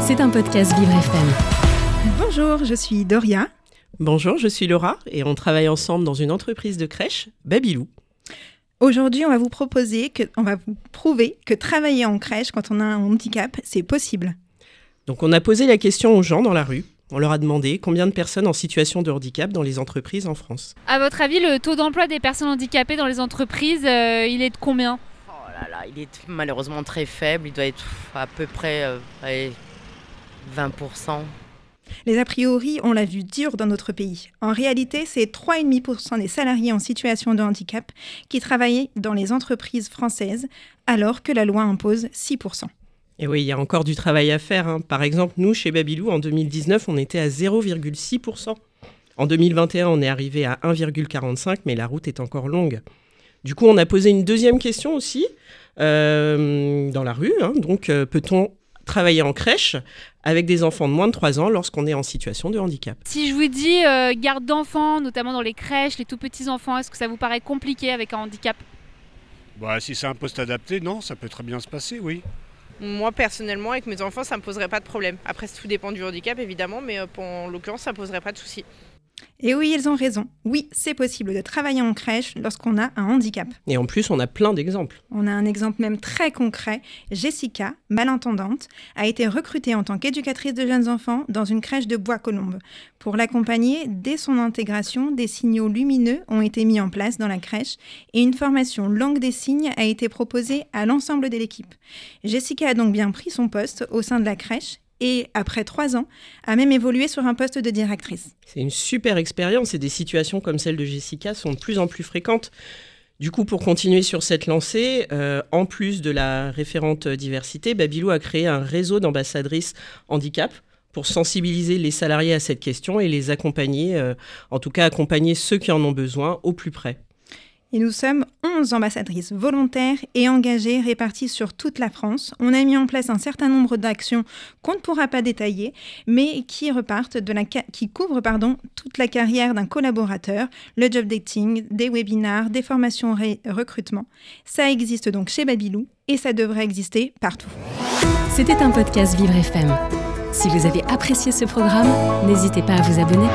C'est un podcast Vivre FM. Bonjour, je suis Doria. Bonjour, je suis Laura et on travaille ensemble dans une entreprise de crèche, Babylou. Aujourd'hui, on va vous proposer, que, on va vous prouver que travailler en crèche quand on a un handicap, c'est possible. Donc on a posé la question aux gens dans la rue. On leur a demandé combien de personnes en situation de handicap dans les entreprises en France. À votre avis, le taux d'emploi des personnes handicapées dans les entreprises, euh, il est de combien? Là là, il est malheureusement très faible. Il doit être à peu près euh, allez, 20%. Les a priori, on l'a vu dur dans notre pays. En réalité, c'est 3,5% des salariés en situation de handicap qui travaillent dans les entreprises françaises, alors que la loi impose 6%. Et oui, il y a encore du travail à faire. hein. Par exemple, nous, chez Babylou, en 2019, on était à 0,6%. En 2021, on est arrivé à 1,45%, mais la route est encore longue. Du coup, on a posé une deuxième question aussi euh, dans la rue. hein. Donc, euh, peut-on travailler en crèche avec des enfants de moins de 3 ans lorsqu'on est en situation de handicap? Si je vous dis euh, garde d'enfants, notamment dans les crèches, les tout petits enfants, est-ce que ça vous paraît compliqué avec un handicap? Bah, si c'est un poste adapté, non, ça peut très bien se passer, oui. Moi personnellement avec mes enfants ça me poserait pas de problème. Après tout dépend du handicap évidemment mais euh, pour- en l'occurrence ça poserait pas de souci. Et oui, ils ont raison. Oui, c'est possible de travailler en crèche lorsqu'on a un handicap. Et en plus, on a plein d'exemples. On a un exemple même très concret. Jessica, malentendante, a été recrutée en tant qu'éducatrice de jeunes enfants dans une crèche de Bois-Colombes. Pour l'accompagner, dès son intégration, des signaux lumineux ont été mis en place dans la crèche et une formation langue des signes a été proposée à l'ensemble de l'équipe. Jessica a donc bien pris son poste au sein de la crèche et, après trois ans, a même évolué sur un poste de directrice. C'est une super expérience et des situations comme celle de Jessica sont de plus en plus fréquentes. Du coup, pour continuer sur cette lancée, euh, en plus de la référente diversité, Babylou a créé un réseau d'ambassadrices handicap pour sensibiliser les salariés à cette question et les accompagner, euh, en tout cas accompagner ceux qui en ont besoin au plus près. Et nous sommes 11 ambassadrices volontaires et engagées réparties sur toute la France. On a mis en place un certain nombre d'actions qu'on ne pourra pas détailler, mais qui repartent de la qui couvrent toute la carrière d'un collaborateur, le job dating, des webinars, des formations recrutement. Ça existe donc chez Babylou et ça devrait exister partout. C'était un podcast Vivre FM. Si vous avez apprécié ce programme, n'hésitez pas à vous abonner.